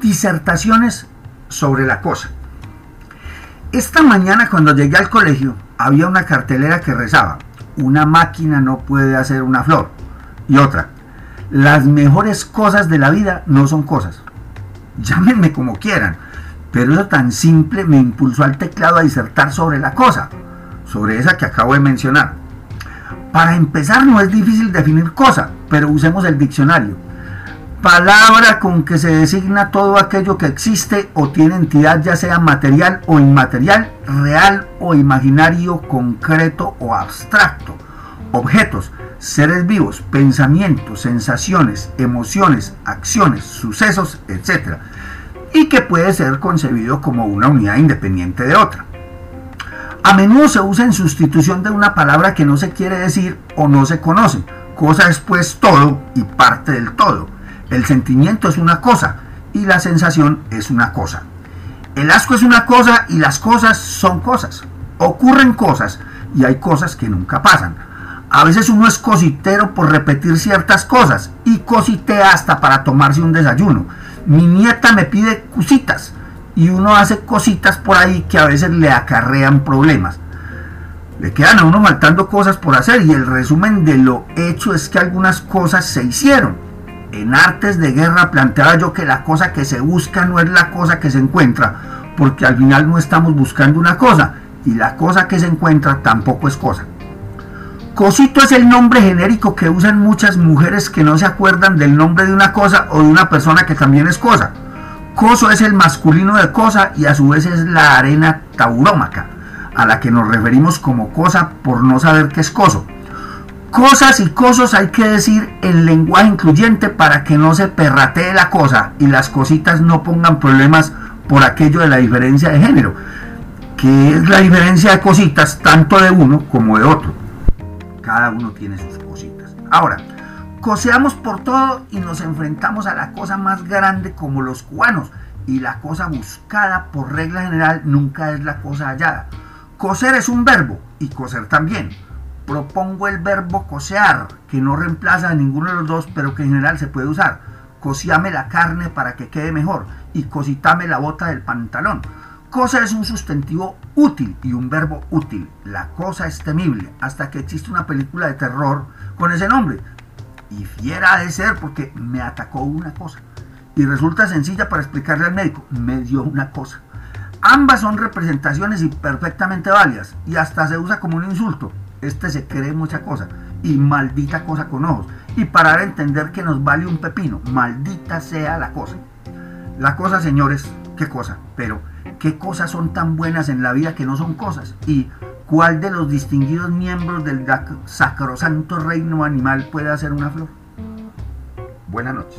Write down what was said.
Disertaciones sobre la cosa. Esta mañana cuando llegué al colegio había una cartelera que rezaba, una máquina no puede hacer una flor. Y otra, las mejores cosas de la vida no son cosas. Llámenme como quieran, pero eso tan simple me impulsó al teclado a disertar sobre la cosa, sobre esa que acabo de mencionar. Para empezar no es difícil definir cosa, pero usemos el diccionario. Palabra con que se designa todo aquello que existe o tiene entidad ya sea material o inmaterial, real o imaginario, concreto o abstracto. Objetos, seres vivos, pensamientos, sensaciones, emociones, acciones, sucesos, etc. Y que puede ser concebido como una unidad independiente de otra. A menudo se usa en sustitución de una palabra que no se quiere decir o no se conoce. Cosa es pues todo y parte del todo. El sentimiento es una cosa y la sensación es una cosa. El asco es una cosa y las cosas son cosas. Ocurren cosas y hay cosas que nunca pasan. A veces uno es cositero por repetir ciertas cosas y cositea hasta para tomarse un desayuno. Mi nieta me pide cositas y uno hace cositas por ahí que a veces le acarrean problemas. Le quedan a uno faltando cosas por hacer y el resumen de lo hecho es que algunas cosas se hicieron. En artes de guerra planteaba yo que la cosa que se busca no es la cosa que se encuentra, porque al final no estamos buscando una cosa y la cosa que se encuentra tampoco es cosa. Cosito es el nombre genérico que usan muchas mujeres que no se acuerdan del nombre de una cosa o de una persona que también es cosa. Coso es el masculino de cosa y a su vez es la arena taurómaca, a la que nos referimos como cosa por no saber qué es coso. Cosas y cosos hay que decir en lenguaje incluyente para que no se perratee la cosa y las cositas no pongan problemas por aquello de la diferencia de género, que es la diferencia de cositas tanto de uno como de otro. Cada uno tiene sus cositas. Ahora, Coseamos por todo y nos enfrentamos a la cosa más grande como los cubanos. Y la cosa buscada por regla general nunca es la cosa hallada. Coser es un verbo y coser también. Propongo el verbo cosear, que no reemplaza a ninguno de los dos, pero que en general se puede usar. Cociame la carne para que quede mejor y cositame la bota del pantalón. Cosa es un sustantivo útil y un verbo útil. La cosa es temible, hasta que existe una película de terror con ese nombre, y fiera de ser porque me atacó una cosa. Y resulta sencilla para explicarle al médico, me dio una cosa. Ambas son representaciones y perfectamente válidas y hasta se usa como un insulto. Este se cree mucha cosa y maldita cosa con ojos. Y para a entender que nos vale un pepino, maldita sea la cosa. La cosa, señores, qué cosa, pero qué cosas son tan buenas en la vida que no son cosas. Y ¿Cuál de los distinguidos miembros del sacrosanto reino animal puede hacer una flor? Buenas noches.